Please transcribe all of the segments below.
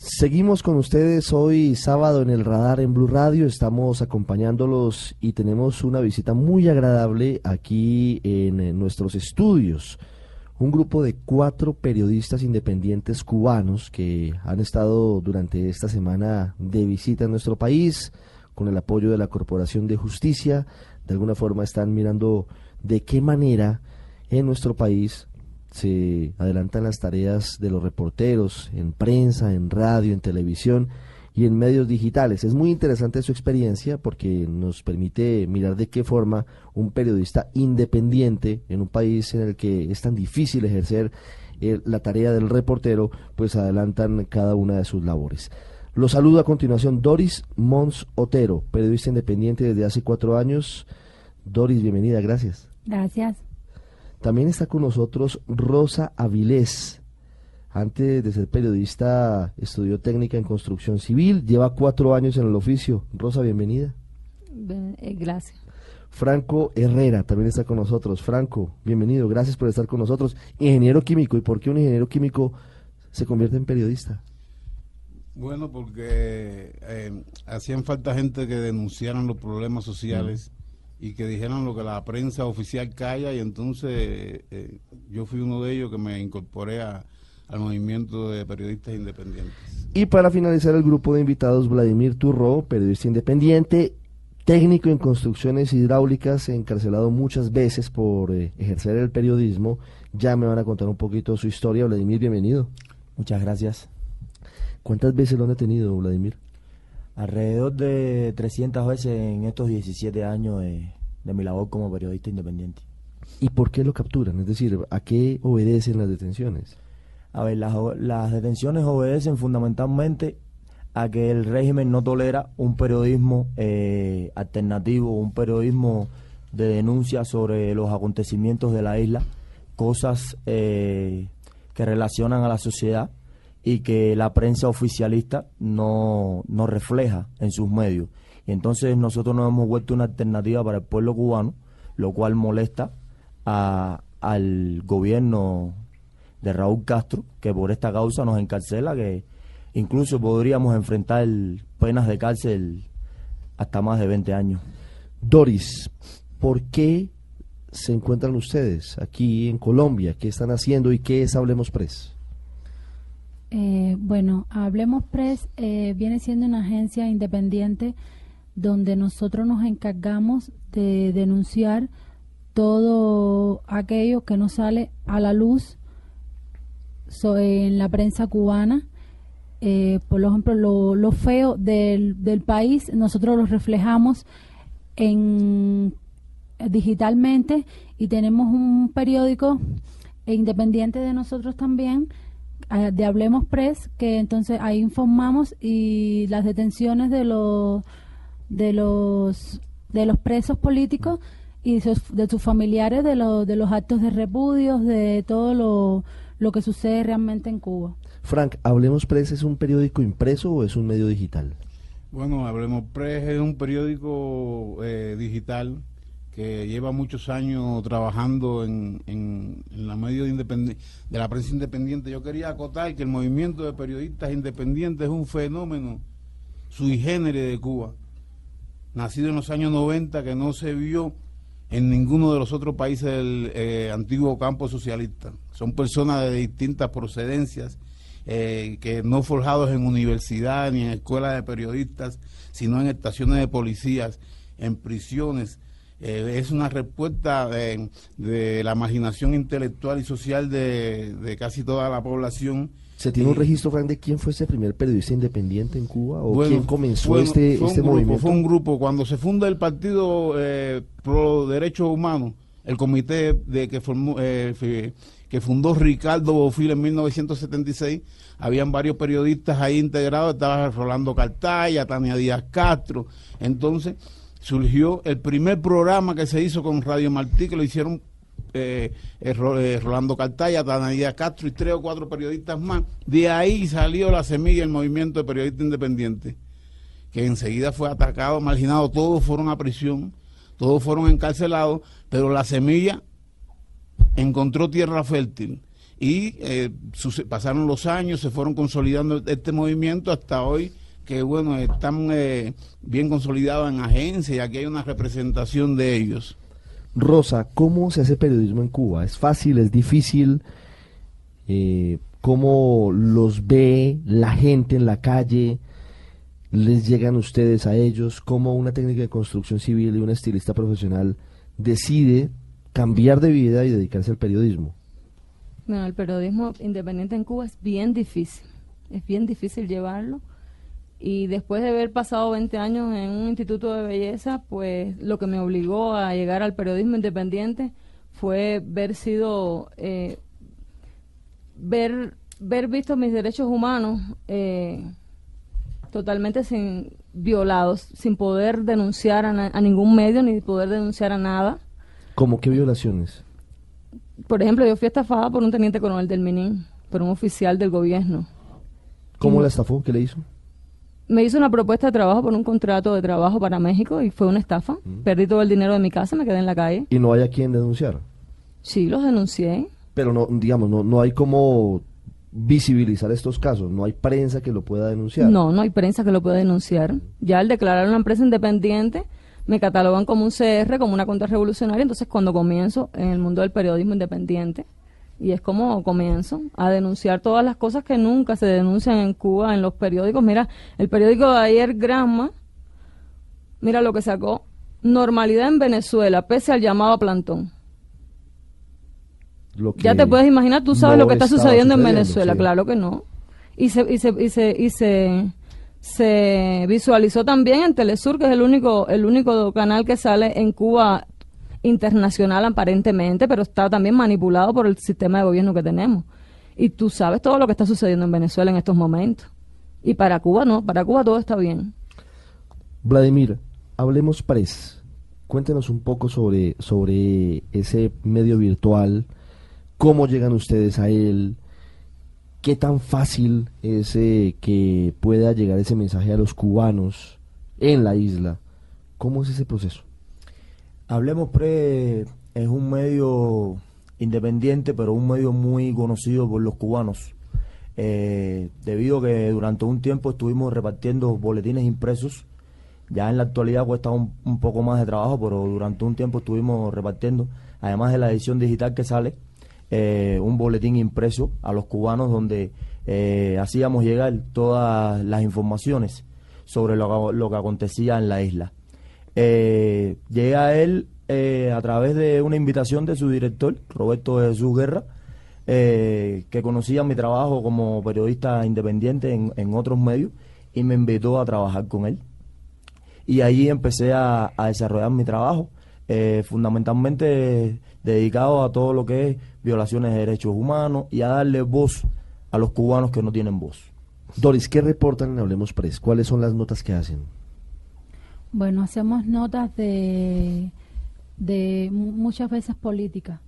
Seguimos con ustedes hoy sábado en el radar en Blue Radio, estamos acompañándolos y tenemos una visita muy agradable aquí en, eh, nuestros estudios. Un grupo de cuatro periodistas independientes cubanos que han estado durante esta semana de visita en nuestro país con el apoyo de la Corporación de Justicia. De alguna forma están mirando de qué manera en nuestro país se adelantan las tareas de los reporteros en prensa, en radio, en televisión y en medios digitales. Es muy interesante su experiencia porque nos permite mirar de qué forma un periodista independiente en un país en el que es tan difícil ejercer eh, la tarea del reportero, pues adelantan cada una de sus labores. Los saludo a continuación Doris Mons Otero, periodista independiente desde hace cuatro años. Doris, bienvenida, gracias. Gracias. También está con nosotros Rosa Avilés. Antes de ser periodista, estudió técnica en construcción civil, lleva cuatro años en el oficio. Rosa, bienvenida. Eh, gracias. Franco Herrera también está con nosotros. Franco, bienvenido, gracias por estar con nosotros. Ingeniero químico, ¿y por qué un ingeniero químico se convierte en periodista? Bueno, porque eh, hacían falta gente que denunciaran los problemas sociales y que dijeran lo que la prensa oficial calla y entonces eh, yo fui uno de ellos que me incorporé a, al movimiento de periodistas independientes. Y para finalizar el grupo de invitados, Vladimir Turro, periodista independiente, técnico en construcciones hidráulicas, encarcelado muchas veces por eh, ejercer el periodismo. Ya me van a contar un poquito su historia. Vladimir, bienvenido. Muchas gracias. ¿Cuántas veces lo han detenido, Vladimir? Alrededor de 300 veces en estos 17 años de, de mi labor como periodista independiente. ¿Y por qué lo capturan? Es decir, ¿a qué obedecen las detenciones? A ver, las, las detenciones obedecen fundamentalmente a que el régimen no tolera un periodismo eh, alternativo, un periodismo de denuncia sobre los acontecimientos de la isla, cosas eh, que relacionan a la sociedad y que la prensa oficialista no, no refleja en sus medios. Y entonces nosotros nos hemos vuelto una alternativa para el pueblo cubano, lo cual molesta a, al gobierno de Raúl Castro, que por esta causa nos encarcela, que incluso podríamos enfrentar penas de cárcel hasta más de 20 años. Doris, ¿por qué se encuentran ustedes aquí en Colombia? ¿Qué están haciendo y qué es Hablemos Press? Eh, bueno, Hablemos Press eh, viene siendo una agencia independiente donde nosotros nos encargamos de denunciar todo aquello que no sale a la luz en la prensa cubana. Eh, por ejemplo, lo, lo feo del, del, país, nosotros lo reflejamos en digitalmente y tenemos un periódico independiente de nosotros también de Hablemos Press, que entonces ahí informamos y las detenciones de los de los de los presos políticos y de sus familiares de, los de los actos de repudios, de todo lo, lo que sucede realmente en Cuba. Frank, Hablemos Press es un periódico impreso o es un medio digital? Bueno, Hablemos Press es un periódico eh, digital que lleva muchos años trabajando en, en, la medio de, de la prensa independiente. Yo quería acotar que el movimiento de periodistas independientes es un fenómeno sui generis de Cuba, nacido en los años 90, que no se vio en ninguno de los otros países del eh, antiguo campo socialista. Son personas de distintas procedencias, eh, que no forjados en universidad ni en escuelas de periodistas, sino en estaciones de policías, en prisiones, eh, es una respuesta de, la imaginación intelectual y social de, casi toda la población. ¿Se tiene un registro, Frank, de quién fue ese primer periodista independiente en Cuba? ¿O quién comenzó este, este movimiento? Fue un grupo. Cuando se funda el Partido eh, Pro Derechos Humanos, el comité de que formó, eh, que fundó Ricardo Bofil en 1976. Habían varios periodistas ahí integrados, estaba Rolando Cartaya, Tania Díaz Castro. Entonces surgió el primer programa que se hizo con Radio Martí, que lo hicieron eh, eh, eh, Rolando Cartaya, Tania Díaz Castro y tres o cuatro periodistas más. De ahí salió la semilla del movimiento de periodistas independientes, que enseguida fue atacado, marginado, todos fueron a prisión, todos fueron encarcelados, pero la semilla encontró tierra fértil y eh, pasaron los años, se fueron consolidando este movimiento hasta hoy que bueno, están eh, bien consolidados en agencias y aquí hay una representación de ellos. Rosa, ¿cómo se hace periodismo en Cuba? ¿Es fácil? ¿Es difícil? Eh, ¿Cómo los ve la gente en la calle? ¿Les llegan ustedes a ellos? ¿Cómo una técnica de construcción civil y una estilista profesional decide cambiar de vida y dedicarse al periodismo? Bueno, el periodismo independiente en Cuba es bien difícil, es bien difícil llevarlo. Y después de haber pasado 20 años en un instituto de belleza, pues lo que me obligó a llegar al periodismo independiente fue ver sido, eh, ver, ver visto mis derechos humanos eh, totalmente sin violados, sin poder denunciar a, na- a ningún medio ni poder denunciar a nada. ¿Cómo qué violaciones? Por ejemplo, yo fui estafada por un teniente coronel del Minin, por un oficial del gobierno. ¿Cómo Y- la estafó? ¿Qué le hizo? Me hizo una propuesta de trabajo por un contrato de trabajo para México y fue una estafa. Perdí todo el dinero de mi casa, me quedé en la calle. Y no hay a quien denunciar. Sí, los denuncié. Pero no, digamos, no, no hay como visibilizar estos casos. No hay prensa que lo pueda denunciar. No, no hay prensa que lo pueda denunciar. Ya al declarar una empresa independiente, me catalogan como un CR, como una contrarrevolucionaria. Entonces, cuando comienzo en el mundo del periodismo independiente, y es como comienzo a denunciar todas las cosas que nunca se denuncian en Cuba, en los periódicos. Mira, el periódico de ayer, Granma, mira lo que sacó. Normalidad en Venezuela, pese al llamado a plantón. Lo que Ya te puedes imaginar, tú sabes no lo que está sucediendo en Venezuela, sí. claro que no. Y se, y se, y se, y se, se visualizó también en Telesur, que es el único, el único canal que sale en Cuba internacional aparentemente, pero está también manipulado por el sistema de gobierno que tenemos. Y tú sabes todo lo que está sucediendo en Venezuela en estos momentos. Y para Cuba no, para Cuba todo está bien. Vladimir, hablemos Press. Cuéntenos un poco sobre, sobre ese medio virtual, cómo llegan ustedes a él, qué tan fácil es eh, que pueda llegar ese mensaje a los cubanos en la isla. ¿Cómo es ese proceso? Hablemos Pre es un medio independiente, pero un medio muy conocido por los cubanos. Eh, debido a que durante un tiempo estuvimos repartiendo boletines impresos, ya en la actualidad cuesta un, poco más de trabajo, pero durante un tiempo estuvimos repartiendo, además de la edición digital que sale, eh, un boletín impreso a los cubanos donde eh, hacíamos llegar todas las informaciones sobre lo que acontecía en la isla. Eh, llegué a él eh, a través de una invitación de su director, Roberto Jesús Guerra, eh, que conocía mi trabajo como periodista independiente en, otros medios y me invitó a trabajar con él. Y allí empecé a, a desarrollar mi trabajo, eh, fundamentalmente dedicado a todo lo que es violaciones de derechos humanos y a darle voz a los cubanos que no tienen voz. Doris, ¿qué reportan en Hablemos Press? ¿Cuáles son las notas que hacen? Bueno, hacemos notas de, de mu- muchas veces políticas,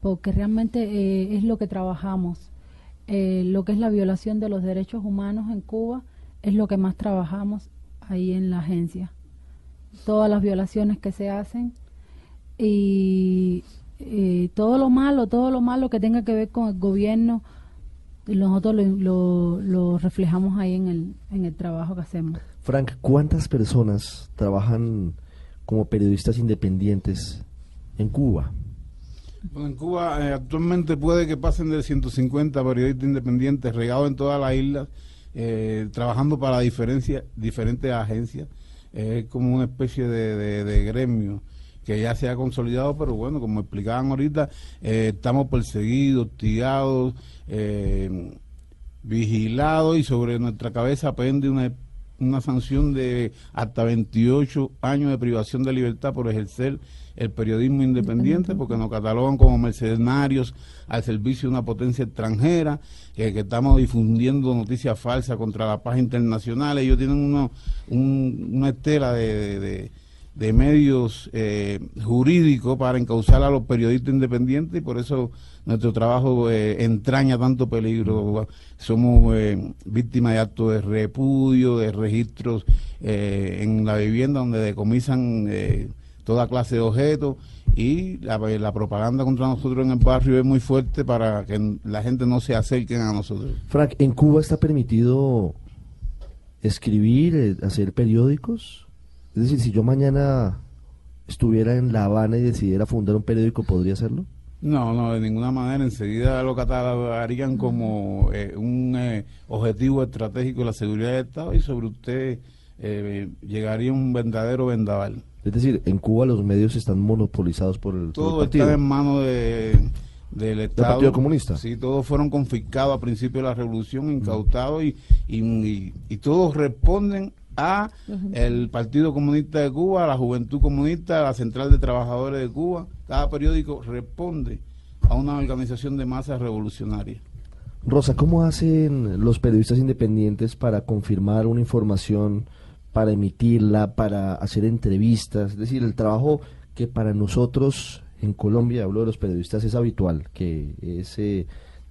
porque realmente eh, es lo que trabajamos. Eh, lo que es la violación de los derechos humanos en Cuba es lo que más trabajamos ahí en la agencia. Todas las violaciones que se hacen y eh, todo lo malo, todo lo malo que tenga que ver con el gobierno, nosotros lo, lo- lo reflejamos ahí en el, en el trabajo que hacemos. Frank, ¿cuántas personas trabajan como periodistas independientes en Cuba? En Cuba eh, actualmente puede que pasen de 150 periodistas independientes regados en toda la isla, eh, trabajando para diferentes agencias. Eh, Es como una especie de, gremio que ya se ha consolidado, pero bueno, como explicaban ahorita, estamos perseguidos, hostigados, vigilados y sobre nuestra cabeza pende una una sanción de hasta 28 años de privación de libertad por ejercer el periodismo independiente, porque nos catalogan como mercenarios al servicio de una potencia extranjera, que, que estamos difundiendo noticias falsas contra la paz internacional. Ellos tienen uno, un- una estela de, de- de- de medios eh, jurídicos para encauzar a los periodistas independientes y por eso nuestro trabajo eh, entraña tanto peligro. Somos eh, víctimas de actos de repudio, de registros eh, en la vivienda donde decomisan eh, toda clase de objetos y la, la propaganda contra nosotros en el barrio es muy fuerte para que la gente no se acerquen a nosotros. Frank, ¿en Cuba está permitido escribir, eh, hacer periódicos? Es decir, si yo mañana estuviera en La Habana y decidiera fundar un periódico, ¿podría hacerlo? No, no, de ninguna manera. Enseguida lo catalogarían como eh, un eh, objetivo estratégico de la seguridad del Estado y sobre usted eh, llegaría un verdadero vendaval. Es decir, en Cuba los medios están monopolizados por el, Todo partido. está en manos de, del Estado. Partido Comunista? Sí, todos fueron confiscados a principio de la revolución, incautados y, y, y- y todos responden a el Partido Comunista de Cuba, a la Juventud Comunista, a la Central de Trabajadores de Cuba. Cada periódico responde a una organización de masas revolucionarias. Rosa, ¿cómo hacen los periodistas independientes para confirmar una información, para emitirla, para hacer entrevistas? Es decir, el trabajo que para nosotros en Colombia, hablo de los periodistas, es habitual, que es eh,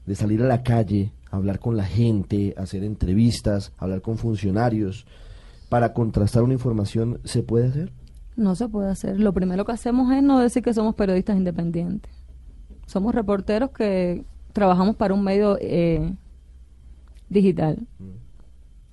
de salir a la calle, hablar con la gente, hacer entrevistas, hablar con funcionarios, para contrastar una información, ¿se puede hacer? No se puede hacer. Lo primero que hacemos es no decir que somos periodistas independientes. Somos reporteros que trabajamos para un medio eh, digital.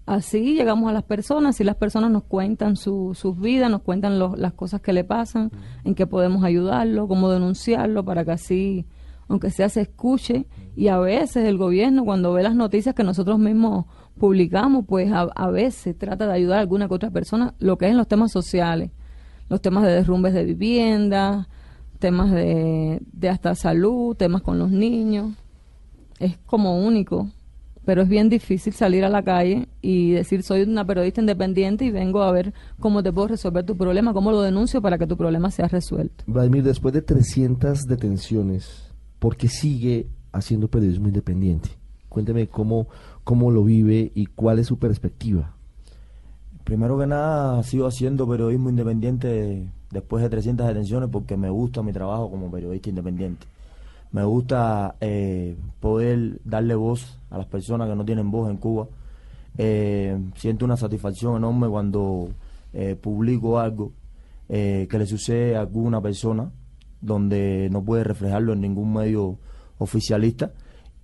Así llegamos a las personas y las personas nos cuentan su- sus vidas, nos cuentan lo- las cosas que le pasan, en qué podemos ayudarlo, cómo denunciarlo, para que así, aunque sea, se escuche. Y a veces el gobierno, cuando ve las noticias que nosotros mismos publicamos, pues a, a veces trata de ayudar a alguna que otra persona, lo que es en los temas sociales, los temas de derrumbes de vivienda, temas de, de hasta salud, temas con los niños. Es como único pero es bien difícil salir a la calle y decir soy una periodista independiente y vengo a ver cómo te puedo resolver tu problema, cómo lo denuncio para que tu problema sea resuelto. Vladimir, después de 300 detenciones, ¿por qué sigue haciendo periodismo independiente? Cuénteme cómo, cómo lo vive y cuál es su perspectiva. Primero que nada, sigo haciendo periodismo independiente después de 300 detenciones porque me gusta mi trabajo como periodista independiente. Me gusta eh, poder darle voz a las personas que no tienen voz en Cuba. Eh, siento una satisfacción enorme cuando eh, publico algo eh, que le sucede a alguna persona donde no puede reflejarlo en ningún medio oficialista.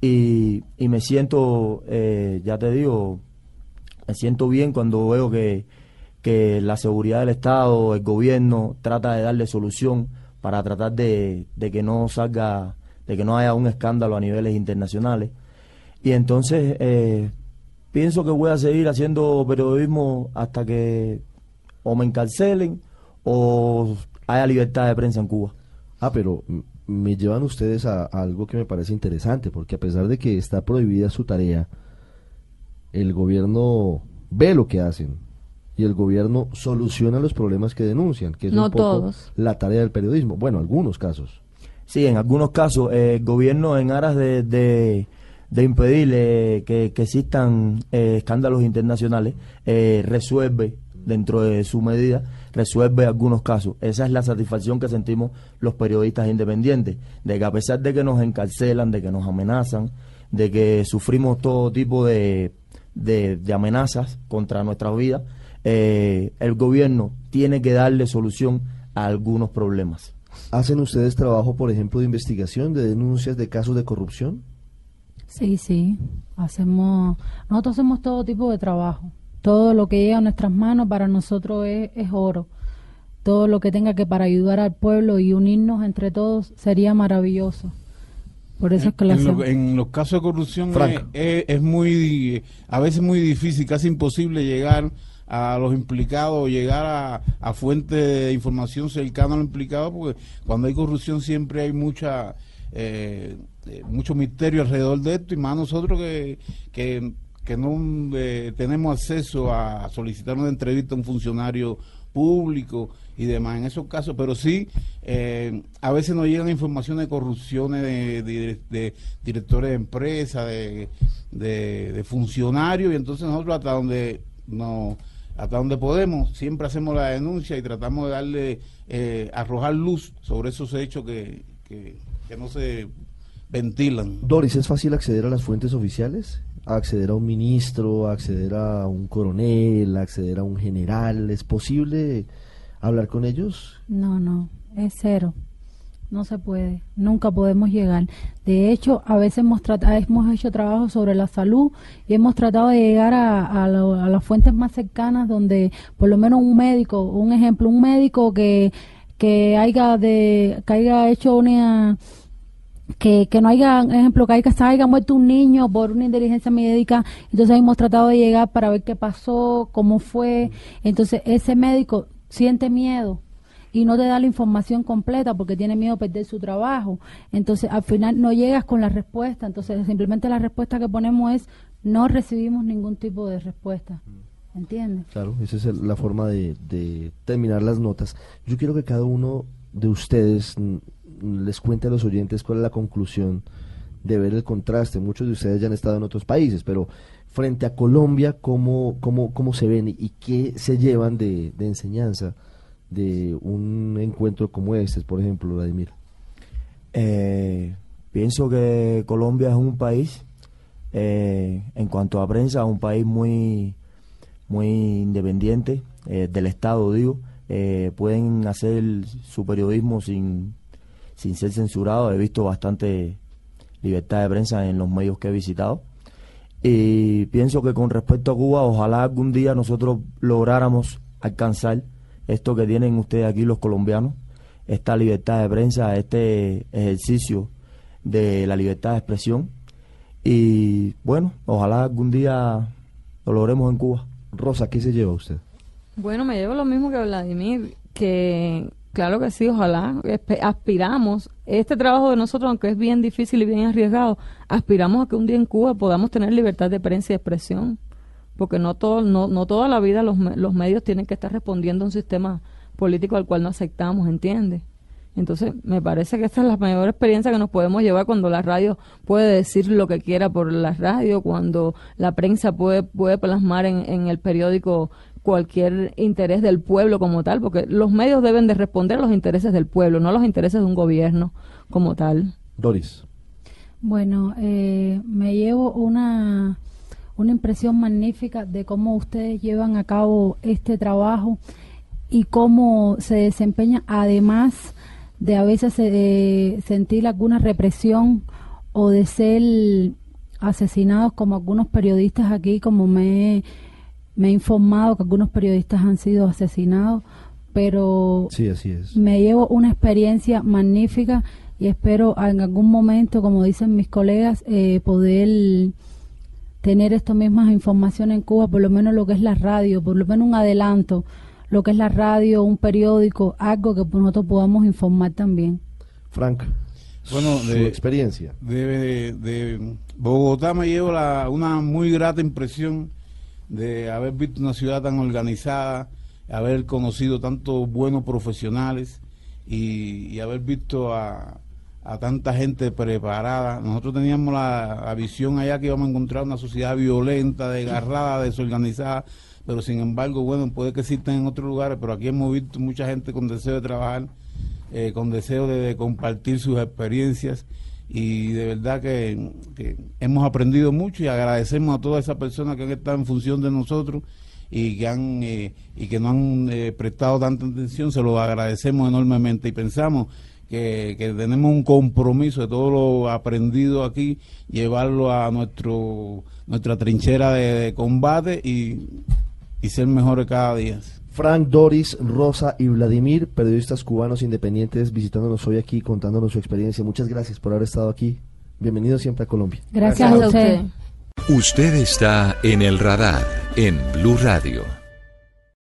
Y, y me siento, eh, ya te digo, me siento bien cuando veo que, que la seguridad del Estado, el gobierno, trata de darle solución para tratar de, de que no salga, de que no haya un escándalo a niveles internacionales. Y entonces eh, pienso que voy a seguir haciendo periodismo hasta que o me encarcelen o haya libertad de prensa en Cuba. Ah, pero me llevan ustedes a, a algo que me parece interesante, porque a pesar de que está prohibida su tarea, el gobierno ve lo que hacen y el gobierno soluciona los problemas que denuncian, que es No un poco todos. la tarea del periodismo. Bueno, algunos casos. Sí, en algunos casos eh, el gobierno en aras de, de, impedir eh, que, que existan eh, escándalos internacionales resuelve dentro de su medida, resuelve algunos casos. Esa es la satisfacción que sentimos los periodistas independientes, de que a pesar de que nos encarcelan, de que nos amenazan, de que sufrimos todo tipo de, de, amenazas contra nuestra vida, el gobierno tiene que darle solución a algunos problemas. ¿Hacen ustedes trabajo, por ejemplo, de investigación, de denuncias de casos de corrupción? Sí, sí. Hacemos, nosotros hacemos todo tipo de trabajo. Todo lo que llega a nuestras manos para nosotros es, es oro. Todo lo que tenga que para ayudar al pueblo y unirnos entre todos sería maravilloso. Por eso es que en, lo- en los casos de corrupción es, es- es muy, a veces muy difícil, casi imposible llegar a los implicados, llegar a, a fuentes de información cercana a los implicados, porque cuando hay corrupción siempre hay mucha, eh, eh, mucho misterio alrededor de esto, y más nosotros que, que que no eh, tenemos acceso a solicitar una entrevista a un funcionario público y demás en esos casos, pero sí eh, a veces nos llegan informaciones de corrupciones de, de- de directores de empresas, de, de- funcionarios y entonces nosotros hasta donde no hasta donde podemos siempre hacemos la denuncia y tratamos de darle eh, arrojar luz sobre esos hechos que, que, que no se ventilan. Doris, ¿es fácil acceder a las fuentes oficiales? acceder a un ministro, acceder a un coronel, acceder a un general. ¿Es posible hablar con ellos? No, no, es cero. No se puede, nunca podemos llegar. De hecho, a veces hemos, tratado, hemos hecho trabajo sobre la salud y hemos tratado de llegar a, a, a las fuentes más cercanas donde por lo menos un médico, un ejemplo, un médico que, que, haya, de, que haya hecho una que, que no haya, ejemplo, que haya, se haya muerto un niño por una inteligencia médica, entonces hemos tratado de llegar para ver qué pasó, cómo fue, entonces ese médico siente miedo y no te da la información completa porque tiene miedo a perder su trabajo, entonces al final no llegas con la respuesta, entonces simplemente la respuesta que ponemos es no recibimos ningún tipo de respuesta, ¿entiendes? Claro, esa es la forma de, de terminar las notas. Yo quiero que cada uno de ustedes mm, les cuente a los oyentes cuál es la conclusión de ver el contraste. Muchos de ustedes ya han estado en otros países, pero frente a Colombia, ¿cómo, cómo, cómo se ven y qué se llevan de, de enseñanza de un encuentro como este, por ejemplo, Vladimir? Eh, pienso que Colombia es un país, eh, en cuanto a prensa, un país muy, muy independiente eh, del Estado, digo. Pueden hacer su periodismo sin, sin ser censurados. He visto bastante libertad de prensa en los medios que he visitado. Y pienso que con respecto a Cuba, ojalá algún día nosotros lográramos alcanzar esto que tienen ustedes aquí los colombianos, esta libertad de prensa, este ejercicio de la libertad de expresión. Y bueno, ojalá algún día lo logremos en Cuba. Rosa, ¿qué se lleva usted? Bueno, me llevo lo mismo que Vladimir, que claro que sí, ojalá, aspiramos, este trabajo de nosotros, aunque es bien difícil y bien arriesgado, aspiramos a que un día en Cuba podamos tener libertad de prensa y expresión, porque no, todo, no, no toda la vida los, los medios tienen que estar respondiendo a un sistema político al cual no aceptamos, ¿entiendes? Entonces, me parece que esta es la mayor experiencia que nos podemos llevar cuando la radio puede decir lo que quiera por la radio, cuando la prensa puede, puede plasmar en, en el periódico cualquier interés del pueblo como tal, porque los medios deben de responder a los intereses del pueblo, no a los intereses de un gobierno como tal. Doris. Bueno, eh, me llevo una, una impresión magnífica de cómo ustedes llevan a cabo este trabajo y cómo se desempeña, además de a veces eh, sentir alguna represión o de ser asesinados como algunos periodistas aquí, como me, he- me he informado que algunos periodistas han sido asesinados, pero Sí, así es. me llevo una experiencia magnífica y espero en algún momento, como dicen mis colegas, eh, poder tener estas mismas informaciones en Cuba, por lo menos lo que es la radio, por lo menos un adelanto, lo que es la radio, un periódico, algo que nosotros podamos informar también. Frank, Bueno, su de- experiencia. de, de Bogotá me llevo la- una muy grata impresión de haber visto una ciudad tan organizada, haber conocido tantos buenos profesionales y, y haber visto a, a tanta gente preparada. Nosotros teníamos la, visión allá que íbamos a encontrar una sociedad violenta, desgarrada, desorganizada, pero sin embargo, bueno, puede que existan en otros lugares, pero aquí hemos visto mucha gente con deseo de trabajar eh, con deseo de, compartir sus experiencias y de verdad que, hemos aprendido mucho y agradecemos a todas esas personas que han estado en función de nosotros y que han eh, y que nos han eh, prestado tanta atención se lo agradecemos enormemente y pensamos que, que tenemos un compromiso de todo lo aprendido aquí llevarlo a nuestro nuestra trinchera de, de combate y, y ser mejores cada día Frank, Doris, Rosa y Vladimir, periodistas cubanos independientes, visitándonos hoy aquí, contándonos su experiencia. Muchas gracias por haber estado aquí. Bienvenidos siempre a Colombia. Gracias, Gracias a usted. Usted está en el radar en Blue Radio.